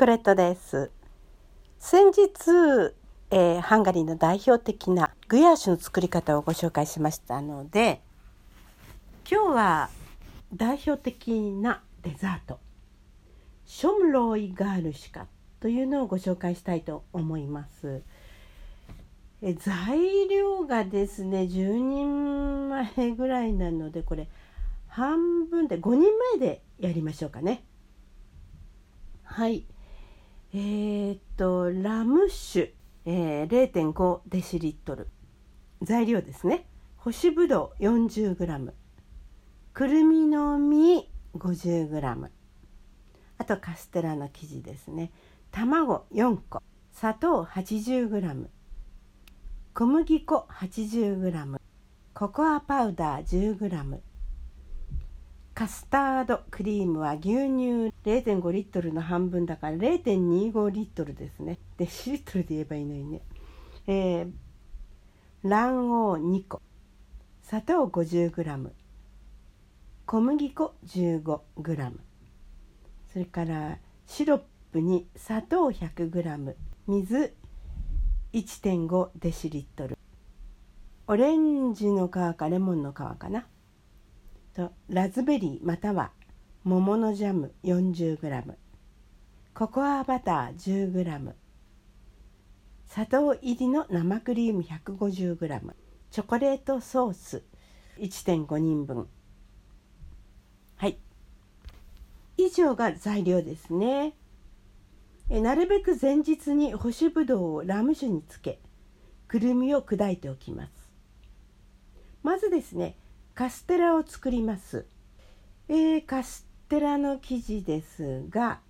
コレットです。先日、えー、ハンガリーの代表的なグヤーシュの作り方をご紹介しましたので今日は代表的なデザートショムロイガールシカというのをご紹介したいと思います。え材料がですね10人前ぐらいなのでこれ半分で5人前でやりましょうかね。はい。えー、っとラム酒、えー、0.5デシリットル。材料ですね。干しぶどう 40g くるみの実 50g あとカステラの生地ですね。卵4個砂糖 80g 小麦粉 80g ココアパウダー 10g カスタードクリームは牛乳0.5リットルの半分だから0.25リットルですね。デシリットルで言えばいいのにね、えー、卵黄2個。砂糖 50g 小麦粉 15g それからシロップに砂糖 100g 水1.5デシリットル。オレンジの皮かレモンの皮かな。とラズベリーまたは桃のジャム 40g ココアバター 10g 砂糖入りの生クリーム 150g チョコレートソース1.5人分。はい。以上が材料ですね。えなるべく前日に干しぶどうをラム酒につけくるみを砕いておきます。まずですねカステラを作ります。えー、カステラの生地ですが、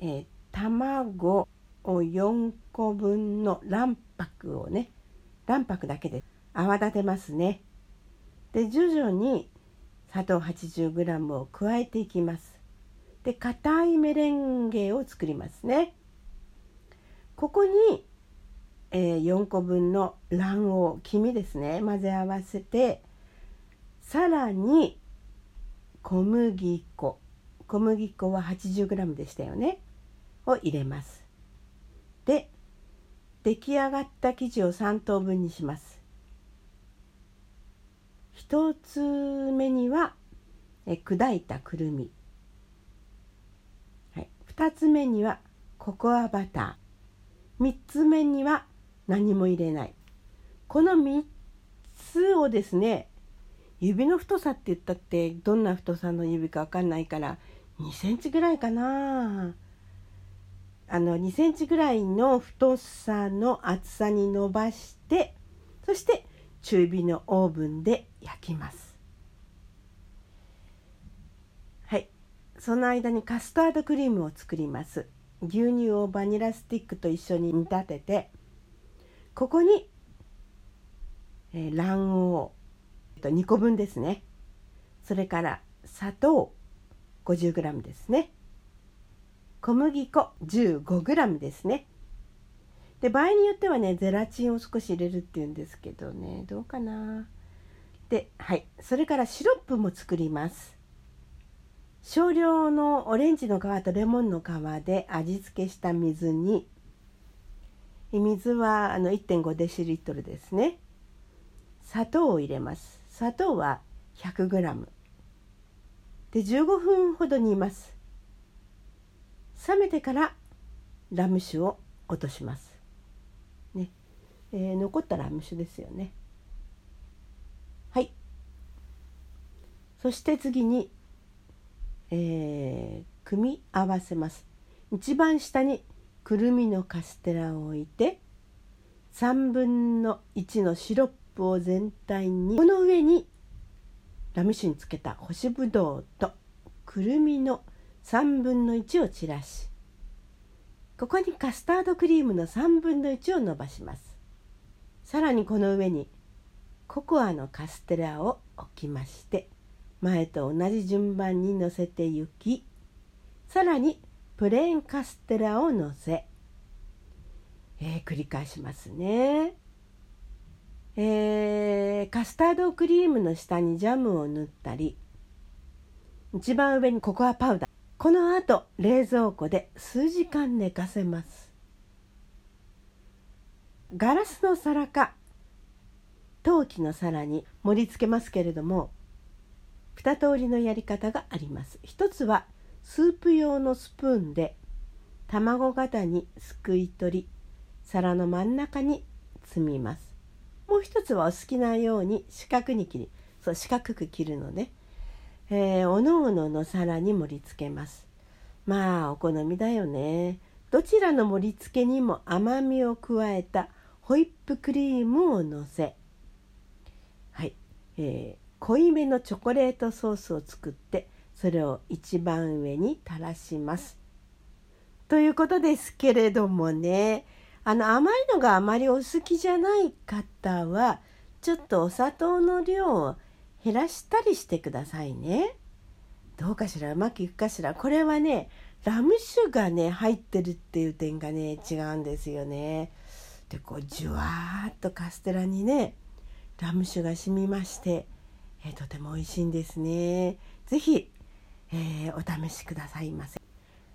えー、卵を4個分の卵白をね卵白だけで泡立てますね。で徐々に砂糖 80g を加えていきます。で硬いメレンゲを作りますね。ここに、えー、4個分の卵黄黄身ですね混ぜ合わせてさらに小麦粉。小麦粉は 80g でしたよね。を入れます。で出来上がった生地を3等分にします。1つ目にはえ砕いたくるみ、はい、2つ目にはココアバター。3つ目には何も入れない。この3つをですね指の太さって言ったってどんな太さの指か分かんないから2センチぐらいかな。あの2センチぐらいの太さの厚さに伸ばしてそして中火のオーブンで焼きます。はい。その間にカスタードクリームを作ります。牛乳をバニラスティックと一緒に煮立ててここに、えー、卵黄。と2個分ですね。それから砂糖 50g ですね。小麦粉 15g ですね。で場合によってはねゼラチンを少し入れるっていうんですけどねどうかな。ではい。それからシロップも作ります。少量のオレンジの皮とレモンの皮で味付けした水に水はあの1.5デシリットルですね。砂糖を入れます。砂糖は 100g で15分ほど煮ます。冷めてからラム酒を落とします。ね、えー、残ったラム酒ですよね。はい。そして次に、えー、組み合わせます。一番下にくるみのカステラを置いて3分の1のシロッププを全体にこの上にラム酒につけた干しぶどうとくるみの3分の1を散らしここにカスタードクリームの3分の1を伸ばしますさらにこの上にココアのカステラを置きまして前と同じ順番にのせていきさらにプレーンカステラをのせ、えー、繰り返しますね。えー、カスタードクリームの下にジャムを塗ったり一番上にココアパウダー。この後冷蔵庫で数時間寝かせます。ガラスの皿か陶器の皿に盛り付けますけれども2通りのやり方があります。一つはスープ用のスプーンで卵型にすくい取り皿の真ん中に積みます。もう一つはお好きなように四角に切りそう四角く切るので、えー、おのおのの皿に盛り付けます。まあお好みだよね。どちらの盛り付けにも甘みを加えたホイップクリームをのせ。はい、えー、濃いめのチョコレートソースを作ってそれを一番上に垂らします。ということですけれどもね。あの甘いのがあまりお好きじゃない方はちょっとお砂糖の量を減らしたりしてくださいね。どうかしら？うまくいくかしら？これはねラム酒がね入ってるっていう点がね違うんですよね。でこうじゅわーっとカステラにねラム酒が染みまして、えー、とても美味しいんですね。是非えー、お試しくださいませ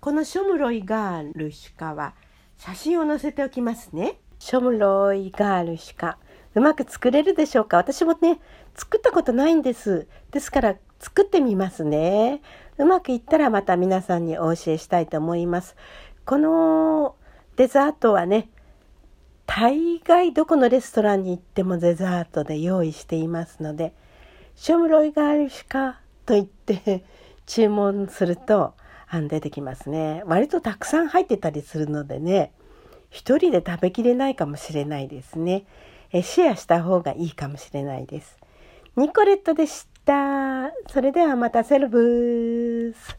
このショムロイガールシカは写真を載せておきますね。ショムロイガールシカうまく作れるでしょうか？私もね作ったことないんです。ですから作ってみますね。うまくいったらまた皆さんにお教えしたいと思います。このデザートはね大概どこのレストランに行ってもデザートで用意していますのでショムロイガールシカと言って 注文すると出てきますね。割とたくさん入ってたりするのでね一人で食べきれないかもしれないですね。えシェアした方がいいかもしれないです。ニコレットでした。それではまたセルブース。